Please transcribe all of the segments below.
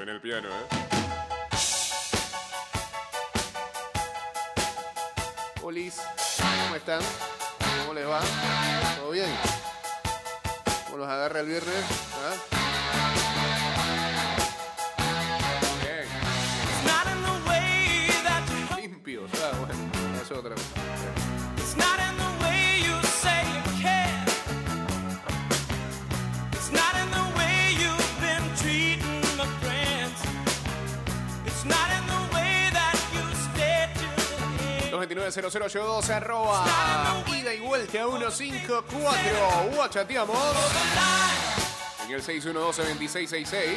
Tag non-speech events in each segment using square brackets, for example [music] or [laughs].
Suena el piano, ¿eh? Olis, ¿cómo están? ¿Cómo les va? ¿Todo bien? ¿Cómo los agarra el viernes? ¿Ah? Bien. Limpios, ah, bueno, eso es otra cosa. 290082 arroba ida y vuelta 154. Guachateamos. En el 612-2666.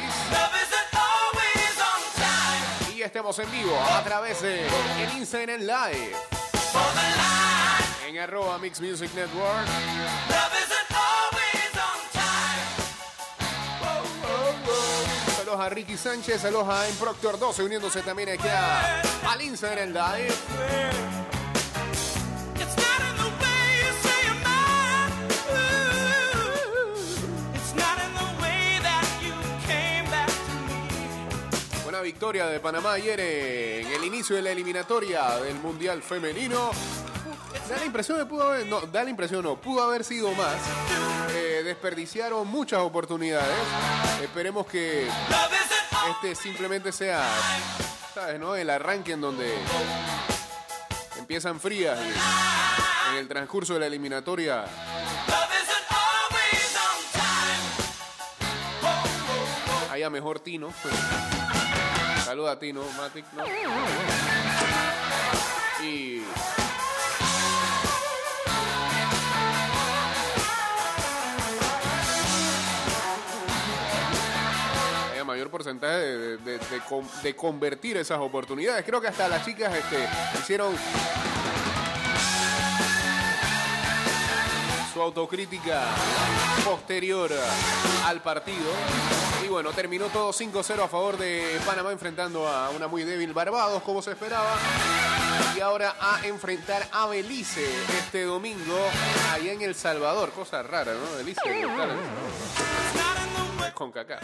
Y estamos en vivo a través de el Instagram Live. En arroba Mix Music Network. Saludos a Ricky Sánchez, saludos a Improctor 12 uniéndose también aquí a, al Instagram Live. Buena victoria de Panamá ayer en el inicio de la eliminatoria del Mundial Femenino Da la impresión de pudo haber, no, da la impresión no, pudo haber sido más. Eh, desperdiciaron muchas oportunidades. Esperemos que este simplemente sea, ¿sabes, no? El arranque en donde empiezan frías y en el transcurso de la eliminatoria haya mejor tino. Saluda a Tino, Matic, ¿no? Y mayor porcentaje de, de convertir esas oportunidades. Creo que hasta las chicas este, hicieron su autocrítica posterior al partido. Y bueno, terminó todo 5-0 a favor de Panamá enfrentando a una muy débil Barbados, como se esperaba. Y ahora a enfrentar a Belice este domingo allá en El Salvador. Cosa rara, ¿no? Belice, claro, con caca.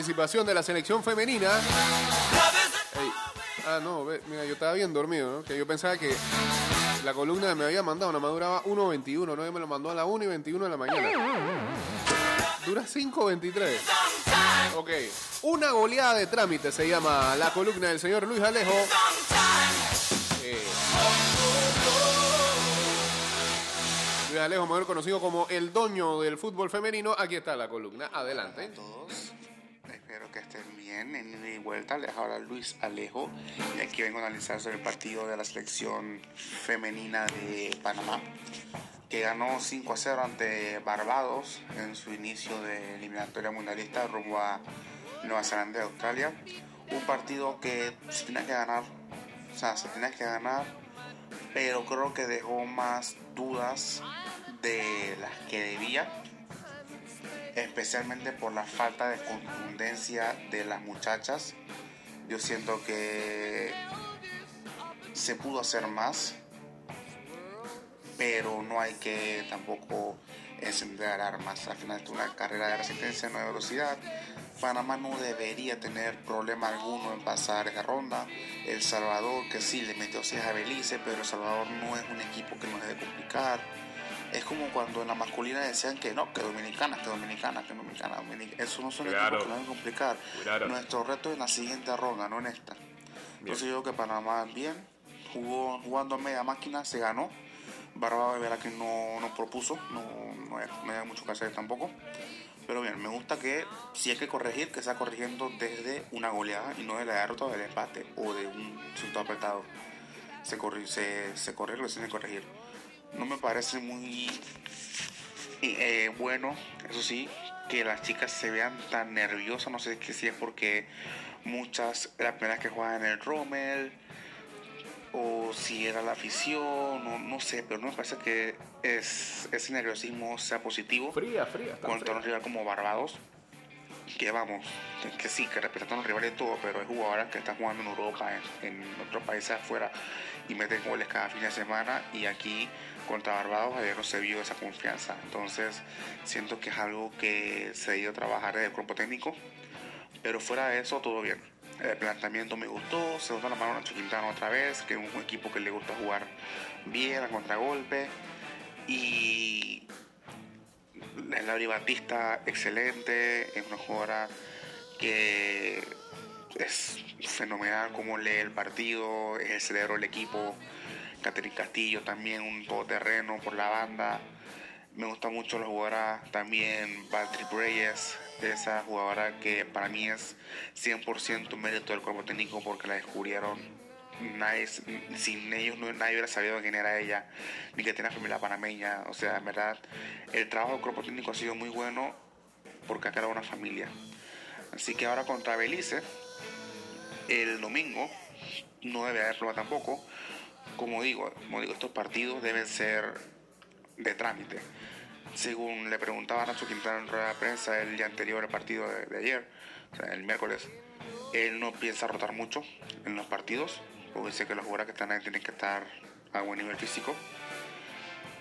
Participación de la selección femenina. Ah, no, mira, yo estaba bien dormido, ¿no? Que yo pensaba que la columna me había mandado, nada más duraba 1.21, ¿no? Me lo mandó a la 1 y 21 de la mañana. Dura 5.23. on time. Ok. Una goleada de trámite se llama la columna del señor Luis Alejo. Eh, Luis Alejo, mejor conocido como el doño del fútbol femenino. Aquí está la columna. Adelante. Espero que estén bien. En y vuelta les habla Luis Alejo y aquí vengo a analizar sobre el partido de la selección femenina de Panamá que ganó 5 a 0 ante Barbados en su inicio de eliminatoria mundialista rumbo a Nueva Zelanda y Australia. Un partido que se tenía que ganar, o sea, se tenía que ganar, pero creo que dejó más dudas de las que debía especialmente por la falta de contundencia de las muchachas. Yo siento que se pudo hacer más, pero no hay que tampoco encender armas. Al final es una carrera de resistencia, no de velocidad. Panamá no debería tener problema alguno en pasar esa ronda. El Salvador, que sí le metió 6 a Belice, pero El Salvador no es un equipo que nos debe complicar. Es como cuando en la masculina decían que no, que dominicana, que dominicana, que dominicana. Dominic- Eso no son Claro. equipos que complicar. Claro. Nuestro reto es en la siguiente ronda, no en esta. Entonces yo creo que Panamá bien, jugó jugando a media máquina, se ganó. Barbados de verdad que no, no propuso, no, no, no hay mucho que hacer tampoco. Pero bien, me gusta que si hay que corregir, que sea corrigiendo desde una goleada y no de la derrota del empate o de un resultado apretado. Se, corri se, se corrige lo que se tiene que corregir. No me parece muy eh, bueno, eso sí, que las chicas se vean tan nerviosas. No sé si es porque muchas, las primeras que juegan en el Rommel, o si era la afición, no, no sé, pero no me parece que es, ese nerviosismo sea positivo Fría, fría. está contra un rival como Barbados, que vamos, que, que sí, que respetan a los rivales y todo, pero hay jugadoras que están jugando en Europa, en, en otros países afuera, y meten goles cada fin de semana, y aquí contra Barbados se vio esa confianza. Entonces, siento que es algo que se ha ido a trabajar desde el cuerpo técnico, pero fuera de eso, todo bien. El planteamiento me gustó, se nota la mano a Nacho otra vez, que es un equipo que le gusta jugar bien a contragolpe, y la Lauri Batista, excelente, es una jugadora que es fenomenal como lee el partido, es el cerebro del equipo. Catherine Castillo también, un todoterreno por la banda. Me gusta mucho la jugadora también, Valtteri Reyes, esa jugadora que para mí es 100% mérito del cuerpo técnico porque la descubrieron. Nadie, sin ellos nadie hubiera sabido quién era ella, ni que tiene familia panameña. O sea, en verdad, el trabajo del cuerpo técnico ha sido muy bueno porque ha creado una familia. Así que ahora contra Belice, el domingo, no debe haber prueba tampoco. Como digo, como digo, estos partidos deben ser de trámite. Según le preguntaba a Nacho Quintana en rueda de prensa el día anterior al partido de, de ayer, o sea, el miércoles, él no piensa rotar mucho en los partidos, porque dice que los jugadores que están ahí tienen que estar a buen nivel físico.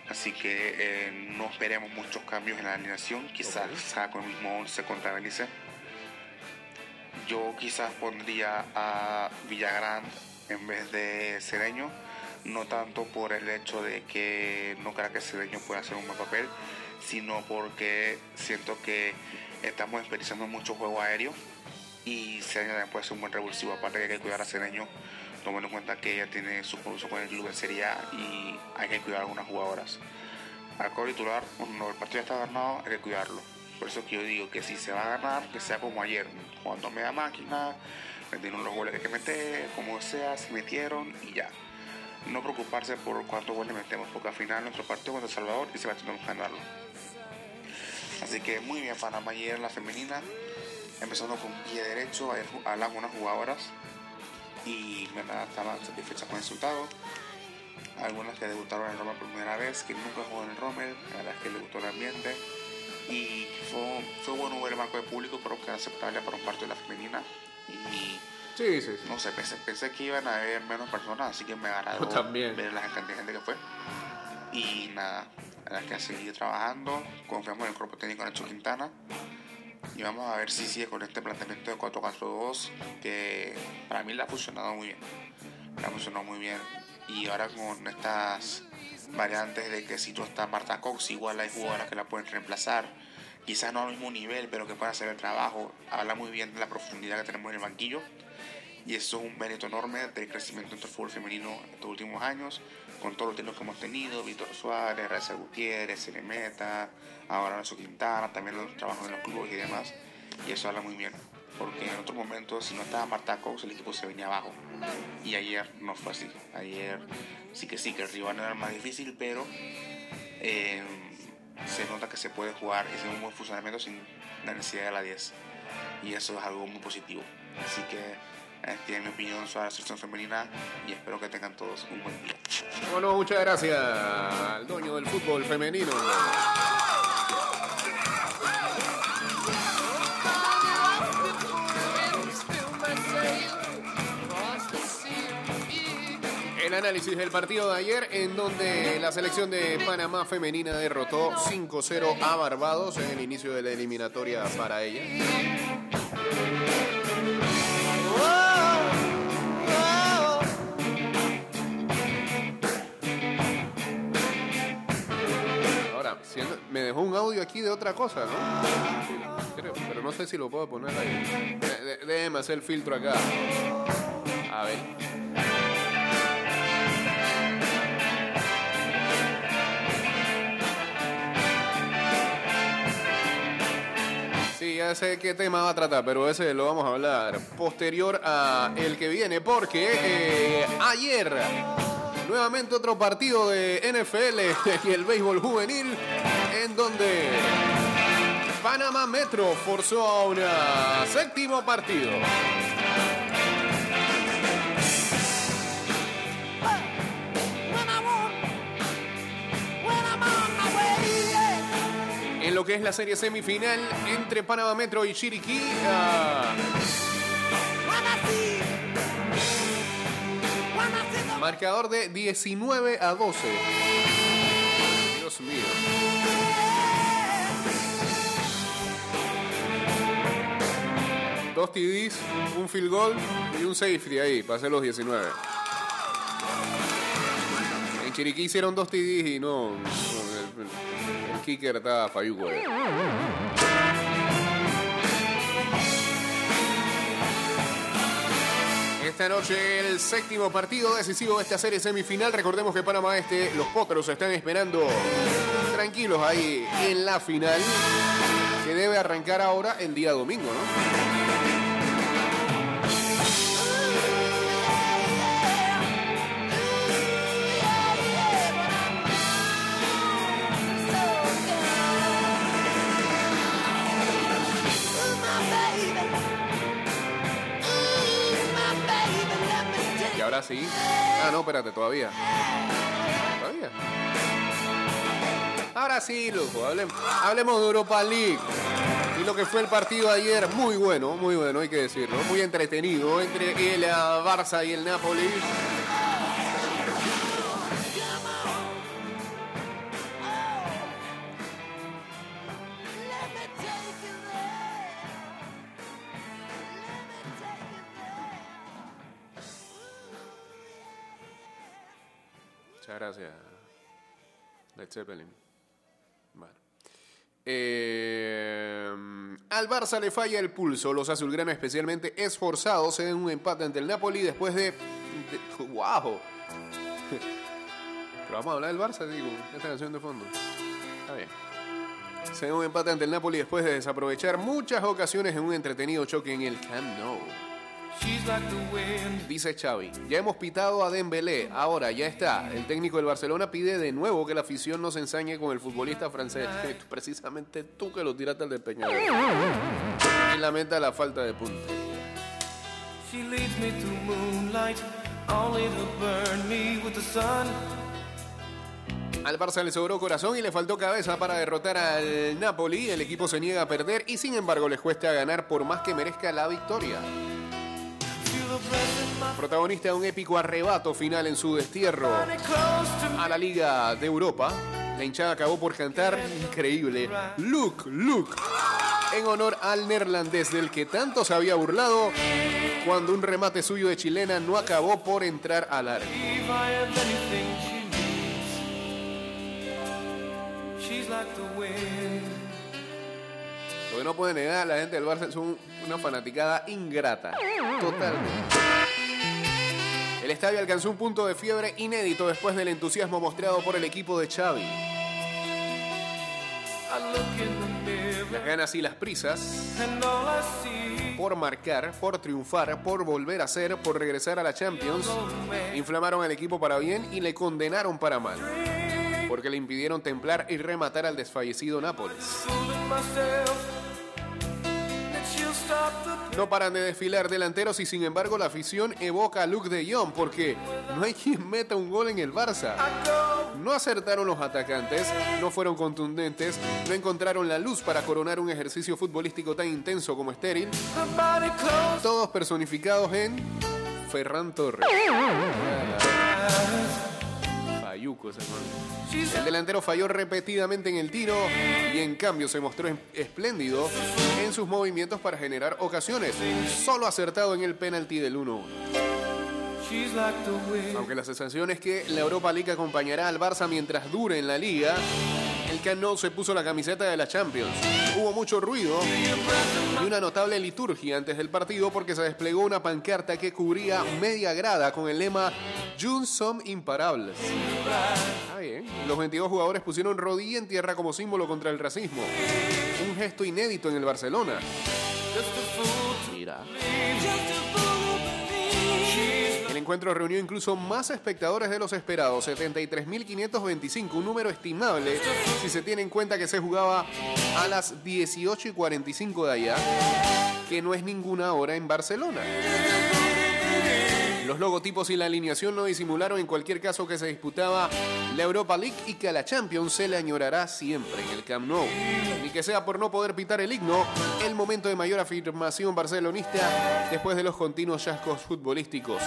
Así que eh, no esperemos muchos cambios en la alineación, quizás sea con el mismo 11 contra Belice. Yo quizás pondría a Villagrán en vez de Cedeño, no tanto por el hecho de que no creo que Cedeño pueda hacer un buen papel, sino porque siento que estamos experienciando mucho juego aéreo y Cedeño también puede ser un buen revulsivo, aparte que hay que cuidar a Cedeño, tomando en cuenta que ella tiene su compromiso con el club en Serie A y hay que cuidar a algunas jugadoras. Al titular, cuando el partido está ganado, hay que cuidarlo. Por eso que yo digo que si se va a ganar, que sea como ayer, jugando a media máquina, metieron los goles que hay que meter, como sea, se metieron y ya. No preocuparse por cuántos goles metemos, porque al final nuestro partido contra El Salvador y se va a tener que ganarlo. Así que muy bien Panamá ayer en la femenina, empezando con pie derecho, ju- hablan unas jugadoras y me estaban satisfechas con el resultado. Algunas que debutaron en Rommel por primera vez, que nunca jugó en el Rommel, la verdad es que le gustó el ambiente. Y fue, fue bueno ver el marco de público, pero que era aceptable para un partido de la femenina. Y Sí, sí, sí. no sé, pensé, pensé que iban a haber menos personas, así que me agradó también. ver la cantidad de gente que fue. Y nada, la que seguir trabajando, confiamos en el cuerpo técnico de Nacho Quintana. Y vamos a ver si sigue con este planteamiento de 4-4-2, que para mí le ha funcionado muy bien. Le ha funcionado muy bien. Y ahora con estas variantes de que si no está Marta Cox, igual hay jugadoras que la pueden reemplazar. Quizás no al mismo nivel, pero que puedan hacer el trabajo. Habla muy bien de la profundidad que tenemos en el banquillo. Y eso es un mérito enorme del crecimiento entre el fútbol femenino estos últimos años, con todos los técnicos que hemos tenido, Víctor Suárez, Raza Gutiérrez, Ceremeta, ahora Nacho Quintana, también los trabajos en los clubes y demás. Y eso habla muy bien, porque en otros momentos, si no estaba Marta Cox, el equipo se venía abajo. Y ayer no fue así. Ayer sí que sí, que el rival era más difícil, pero eh, se nota que se puede jugar y hacer un buen funcionamiento sin la necesidad de la 10. Y eso es algo muy positivo. Así que esta es mi opinión sobre la selección femenina y espero que tengan todos un buen día. Bueno, muchas gracias al dueño del fútbol femenino. El análisis del partido de ayer en donde la selección de Panamá femenina derrotó 5-0 a Barbados en el inicio de la eliminatoria para ella. Ahora, me dejó un audio aquí de otra cosa, ¿no? Creo, pero no sé si lo puedo poner ahí. Déjeme hacer el filtro acá. A ver. Ya sé qué tema va a tratar, pero ese lo vamos a hablar posterior a el que viene, porque eh, ayer nuevamente otro partido de NFL [laughs] y el béisbol juvenil, en donde Panamá Metro forzó a un séptimo partido. Lo que es la serie semifinal entre Panamá Metro y Chiriquí. marcador de 19 a 12. Dios mío. Dos TDs, un field goal y un safety ahí para hacer los 19. En Chiriquí hicieron dos TDs y no. Kicker estaba falluco. ahí. Esta noche el séptimo partido decisivo de esta serie semifinal. Recordemos que Panamá Este, los potros están esperando tranquilos ahí en la final, que debe arrancar ahora el día domingo, ¿no? Ahora sí. Ah, no, espérate, todavía. Todavía. Ahora sí, loco, hablemos, de Europa League. Y lo que fue el partido ayer, muy bueno, muy bueno, hay que decirlo. Muy entretenido entre el ah, Barça y el Napoli. Muchas gracias, Led Zeppelin. Bueno. Eh, al Barça le falla el pulso. Los azulgranos, especialmente esforzados, den un empate ante el Napoli después de. de- ¡Wow! [laughs] Pero vamos a hablar del Barça, digo, esta canción de fondo. Está bien. Se un empate ante el Napoli después de desaprovechar muchas ocasiones en un entretenido choque en el Camp Nou. Dice Xavi, ya hemos pitado a Dembélé, ahora ya está. El técnico del Barcelona pide de nuevo que la afición no se ensañe con el futbolista francés. [laughs] Precisamente tú que lo tiraste al despeñador. Y lamenta la falta de punta. She leads me to moonlight, only to burn me with the sun. Al Barça le sobró corazón y le faltó cabeza para derrotar al Napoli. El equipo se niega a perder y sin embargo les cuesta ganar por más que merezca la victoria. Protagonista de un épico arrebato final en su destierro a la Liga de Europa, la hinchada acabó por cantar increíble Look, look, en honor al neerlandés del que tanto se había burlado cuando un remate suyo de chilena no acabó por entrar al wind. Lo que no puede negar la gente del Barça es un- una fanaticada ingrata. Totalmente. El estadio alcanzó un punto de fiebre inédito después del entusiasmo mostrado por el equipo de Xavi. Las ganas y las prisas por marcar, por triunfar, por volver a ser, por regresar a la Champions, inflamaron al equipo para bien y le condenaron para mal, porque le impidieron templar y rematar al desfallecido Nápoles. No paran de desfilar delanteros y sin embargo la afición evoca a Luke de Jong porque no hay quien meta un gol en el Barça. No acertaron los atacantes, no fueron contundentes, no encontraron la luz para coronar un ejercicio futbolístico tan intenso como estéril, todos personificados en Ferran Torres. Hermano. El delantero falló repetidamente en el tiro y en cambio se mostró espléndido en sus movimientos para generar ocasiones. Solo acertado en el penalti del 1-1. she's like the wind. Aunque la sensación es que la Europa League acompañará al Barça mientras dure en la liga El Camp Nou se puso la camiseta de la Champions. Hubo mucho ruido y una notable liturgia antes del partido porque se desplegó una pancarta que cubría media grada con el lema Junts som imparables. Está bien. Los 22 jugadores pusieron rodilla en tierra como símbolo contra el racismo. Un gesto inédito en el Barcelona. Mira. Encuentro reunió incluso más espectadores de los esperados, 73.525, un número estimable si se tiene en cuenta que se jugaba a las 18 y 45 de allá, que no es ninguna hora en Barcelona. Los logotipos y la alineación no disimularon en cualquier caso que se disputaba la Europa League y que a la Champions se le añorará siempre en el Camp Nou. Ni que sea por no poder pitar el himno, el momento de mayor afirmación barcelonista después de los continuos chascos futbolísticos.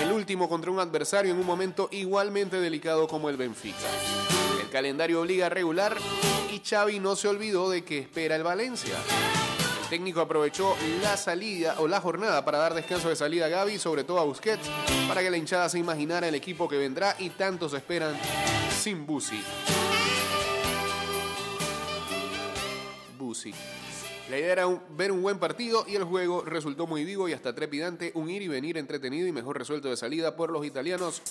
El último contra un adversario en un momento igualmente delicado como el Benfica. El calendario obliga a regular y Xavi no se olvidó de que espera el Valencia. Técnico aprovechó la salida o la jornada para dar descanso de salida a Gaby, sobre todo a Busquets, para que la hinchada se imaginara el equipo que vendrá y tantos esperan sin Busi. Busi. La idea era ver un buen partido y el juego resultó muy vivo y hasta trepidante, un ir y venir entretenido y mejor resuelto de salida por los italianos,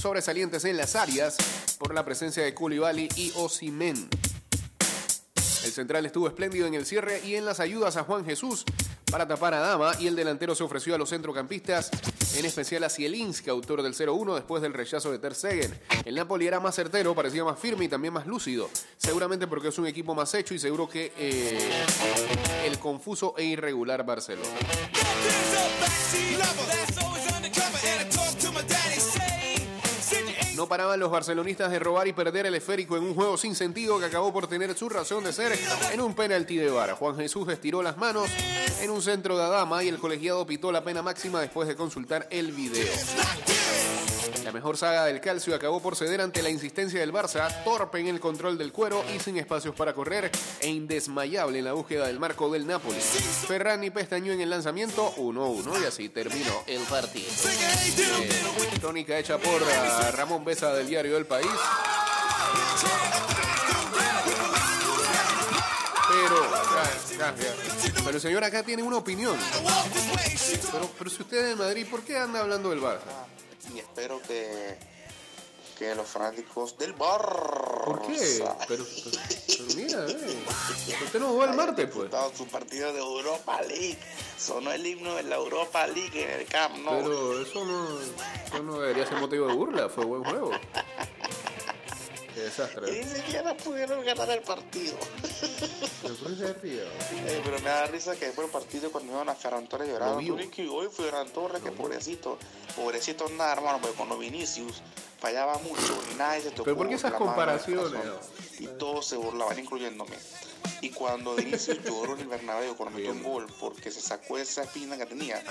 sobresalientes en las áreas por la presencia de Koulibaly y Osimen. El central estuvo espléndido en el cierre y en las ayudas a Juan Jesús para tapar a Dama y el delantero se ofreció a los centrocampistas, en especial a Zielinski, autor del 0-1 después del rechazo de Ter. El Napoli era más certero, parecía más firme y también más lúcido, seguramente porque es un equipo más hecho y seguro que eh, el confuso e irregular Barcelona. No paraban los barcelonistas de robar y perder el esférico en un juego sin sentido que acabó por tener su razón de ser en un penalti de VAR. Juan Jesús estiró las manos en un centro de Adama y el colegiado pitó la pena máxima después de consultar el video. La mejor saga del calcio acabó por ceder ante la insistencia del Barça, torpe en el control del cuero y sin espacios para correr e indesmayable en la búsqueda del marco del Napoli. Ferrani pestañó en el lanzamiento 1-1 y así terminó el partido. Eh, tónica hecha por ah, Ramón Besa del diario El País. Pero, pero señor acá tiene una opinión. Pero, pero si usted es de Madrid, ¿por qué anda hablando del Barça? Y espero que, que los fanáticos del bar. ¿Por qué? Pero, pero- pero mira, eh. Usted no jugó el martes, pues. su partido de Europa League. Sonó el himno de la Europa League en el Camp Nou. Pero eso no, eso no debería ser motivo de burla, fue buen juego. [laughs] Qué Y desastre. ni siquiera pudieron ganar el partido. ¿Pero qué? Eh, pero me da risa que después del partido cuando iban a Ferran Torres llorando, Lo vio. "Tú, que hoy Ferran Torres, que pobrecito, pobrecito nada hermano, porque cuando Vinicius fallaba mucho, nadie se tocó. Pero ¿por qué esas comparaciones? Y todos se burlaban, incluyéndome. Y cuando de inicio lloró en el Bernabéu cuando metió un gol, porque se sacó esa espina que tenía,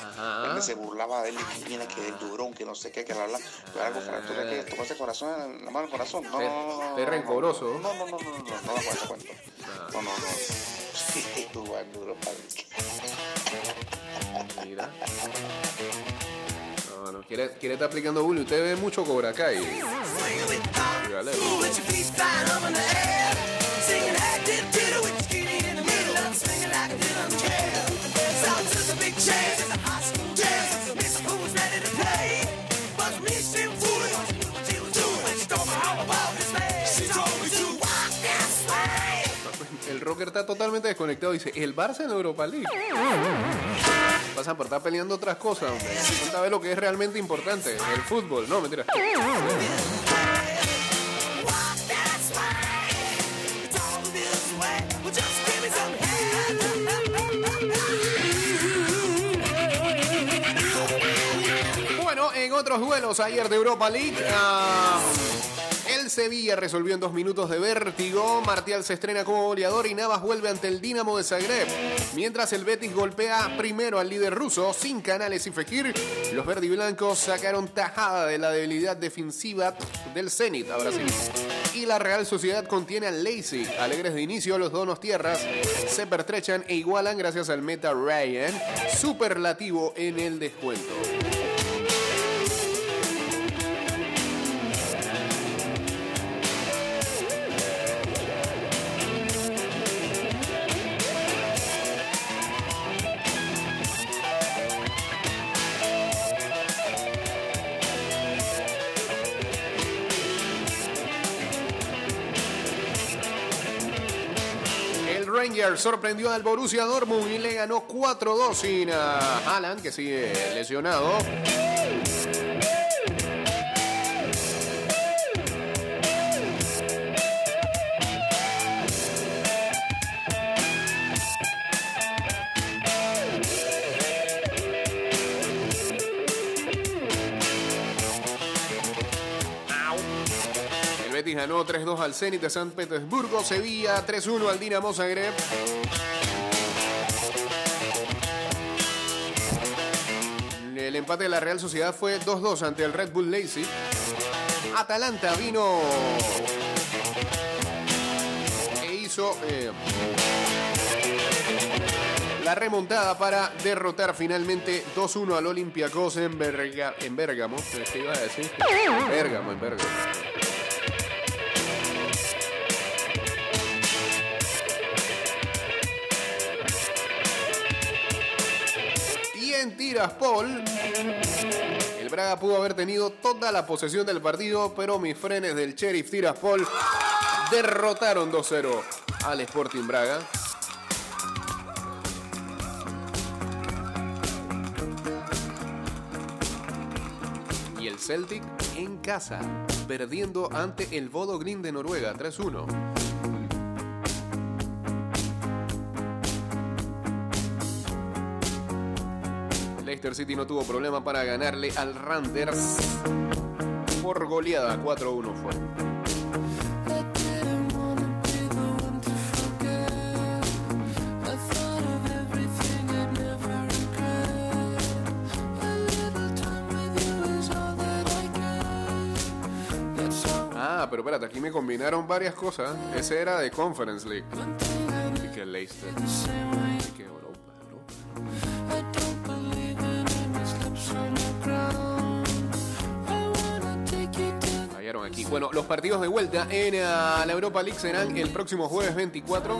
se burlaba de él y mira que el llorón, que no sé qué, que la pero algo fractura que tocó ese corazón, la mano del corazón. No, no, no. Es rencoroso. No, no, no, no, no, no, no, da cuenta, cuento. No, no, no. Mira. Quiere, quiere estar aplicando bullying. Usted ve mucho Cobra Kai. Rocker está totalmente desconectado. Dice, el Barça en Europa League. Pasan por estar peleando otras cosas, hombre. Falta ver lo que es realmente importante. El fútbol. No, mentira. Bueno, en otros duelos ayer de Europa League, ah, Sevilla resolvió en dos minutos de vértigo. Martial se estrena como goleador y Navas vuelve ante el Dinamo de Zagreb. Mientras el Betis golpea primero al líder ruso, sin Canales y Fekir, los verdiblancos sacaron tajada de la debilidad defensiva del Zenit a Brasil. Y la Real Sociedad contiene al Leipzig. Alegres de inicio, los donos tierras se pertrechan e igualan gracias al meta Ryan, superlativo en el descuento. Sorprendió al Borussia Dortmund y le ganó 4-2 sin ah, Haaland, que sigue lesionado. 3-2 al Zenit de San Petersburgo, Sevilla 3-1 al Dinamo Zagreb. El empate de la Real Sociedad fue 2-2 ante el Red Bull Leipzig. Atalanta vino e hizo eh, la remontada para derrotar finalmente 2-1 al Olympiacos en, Berga- en Bérgamo. ¿Qué iba a decir? Bérgamo, en Bérgamo. Tiraspol, el Braga pudo haber tenido toda la posesión del partido, pero mis frenes del Sheriff Tiraspol derrotaron 2-0 al Sporting Braga. Y el Celtic en casa, perdiendo ante el Bodo Green de Noruega 3-1. Leicester City no tuvo problema para ganarle al Randers por goleada 4-1 fue. Ah, pero espérate, aquí me combinaron varias cosas. Ese era de Conference League. Y que Leicester. Aquí. Bueno, los partidos de vuelta en ah, la Europa League serán el próximo jueves 24.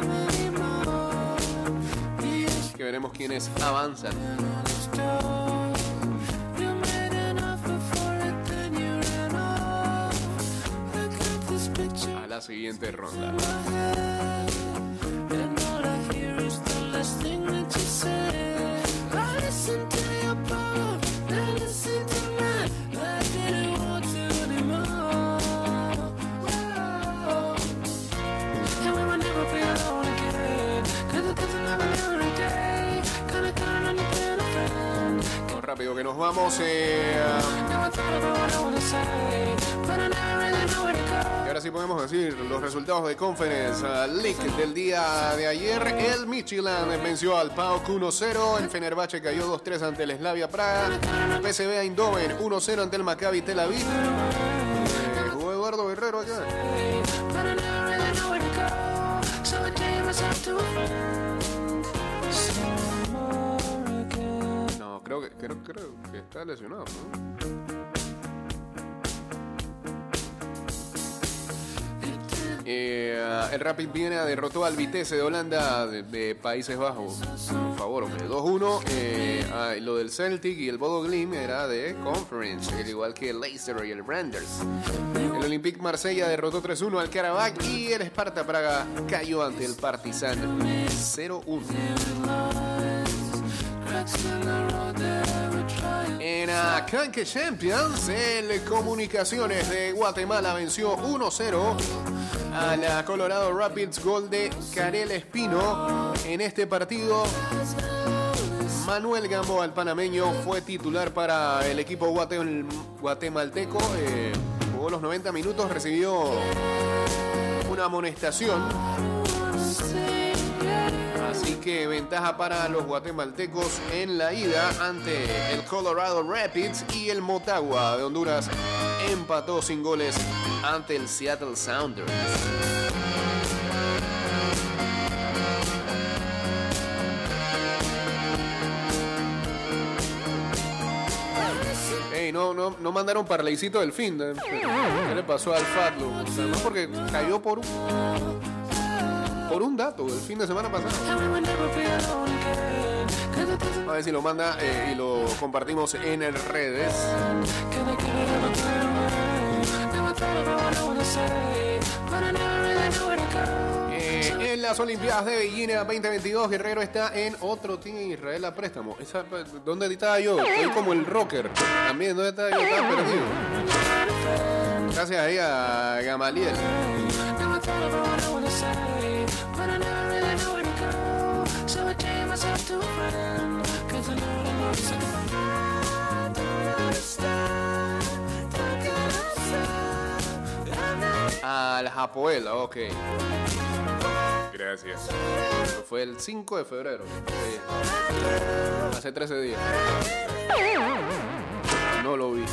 Que veremos quiénes avanzan. the store. You made rápido que nos vamos. eh, y ahora sí podemos decir los resultados de Conference ah, League del día de ayer. El Michelin venció al PAOK 1-0. El Fenerbahce cayó 2-3 ante el Slavia Praga. PSV Eindhoven 1-0 ante el Maccabi Tel Aviv. Eh, jugó Eduardo Guerrero acá. Creo que, creo, creo que está lesionado. Eh, el Rapid Viena derrotó al Vitesse de Holanda de, Países Bajos. Por favor, hombre. 2-1. Eh, ah, lo del Celtic y el Bodo Glimt era de Conference, al igual que el Leicester y el Randers. El Olympique Marsella derrotó 3-1 al Karabakh y el Sparta Praga cayó ante el Partizan 0-1. En Canque Champions, el Comunicaciones de Guatemala venció 1-0 a la Colorado Rapids, gol de Karel Espino. En este partido, Manuel Gamboa, el panameño, fue titular para el equipo guatem- guatemalteco. Eh, jugó los 90 minutos, recibió una amonestación. Que ventaja para los guatemaltecos en la ida ante el Colorado Rapids y el Motagua de Honduras empató sin goles ante el Seattle Sounders. Ey, no, no, no mandaron parleycito del fin. de- ¿Qué le pasó al Fatlo? Además porque cayó por un, por un dato el fin de semana pasado. A ver si lo manda eh, y lo compartimos en redes. Eh, en la las Olimpiadas de Beijing 2022, Guerrero está en otro team Israel a préstamo. Esa- ¿Dónde estaba yo? Estoy como el rocker. También, ¿dónde estaba yo? Estaba perdido. Gracias ahí a Gamaliel. But I never really know where to go. So I changed myself to a friend, 'cause I know the most I don't understand. Don't get upset. I'm not Al Japoel, ok. Gracias. Eso Fue el 5 de febrero. Hace 13 días. No lo vi.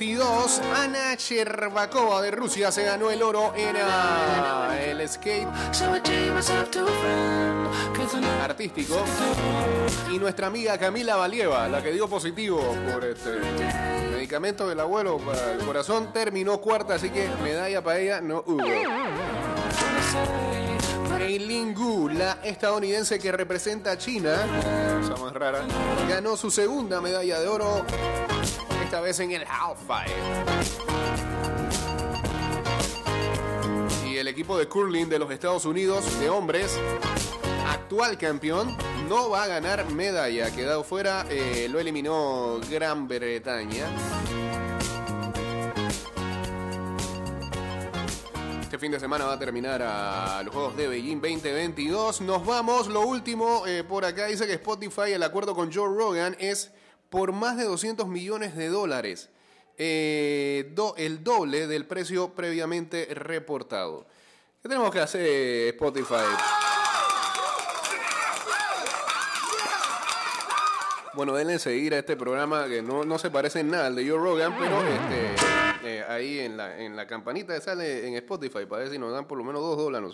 2022, Ana Sherbakova de Rusia se ganó el oro en ah, el skate artístico. Y nuestra amiga Camila Valieva, la que dio positivo por este medicamento del abuelo para el corazón, terminó cuarta, así que medalla para ella no hubo. Eileen Gu, la estadounidense que representa a China, ganó su segunda medalla de oro, esta vez en el Halfpipe. Y el equipo de curling de los Estados Unidos de hombres, actual campeón, no va a ganar medalla. Quedado fuera, eh, lo eliminó Gran Bretaña. Este fin de semana va a terminar a los Juegos de Beijing 2022. Nos vamos. Lo último eh, por acá dice que Spotify, el acuerdo con Joe Rogan es por más de 200 millones de dólares. Eh, el doble del precio previamente reportado. ¿Qué tenemos que hacer Spotify? Bueno, denle seguir a este programa que no, no se parece en nada al de Joe Rogan, pero este, eh, ahí en la, en la campanita que sale en Spotify para ver si nos dan por lo menos dos dólares.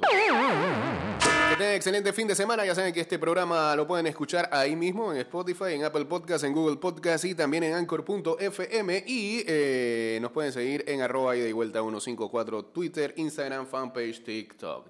Que tengan excelente fin de semana. Ya saben que este programa lo pueden escuchar ahí mismo en Spotify, en Apple Podcast, en Google Podcast y también en Anchor.fm. Y eh, nos pueden seguir en arroba y vuelta 154 Twitter, Instagram, fanpage, TikTok.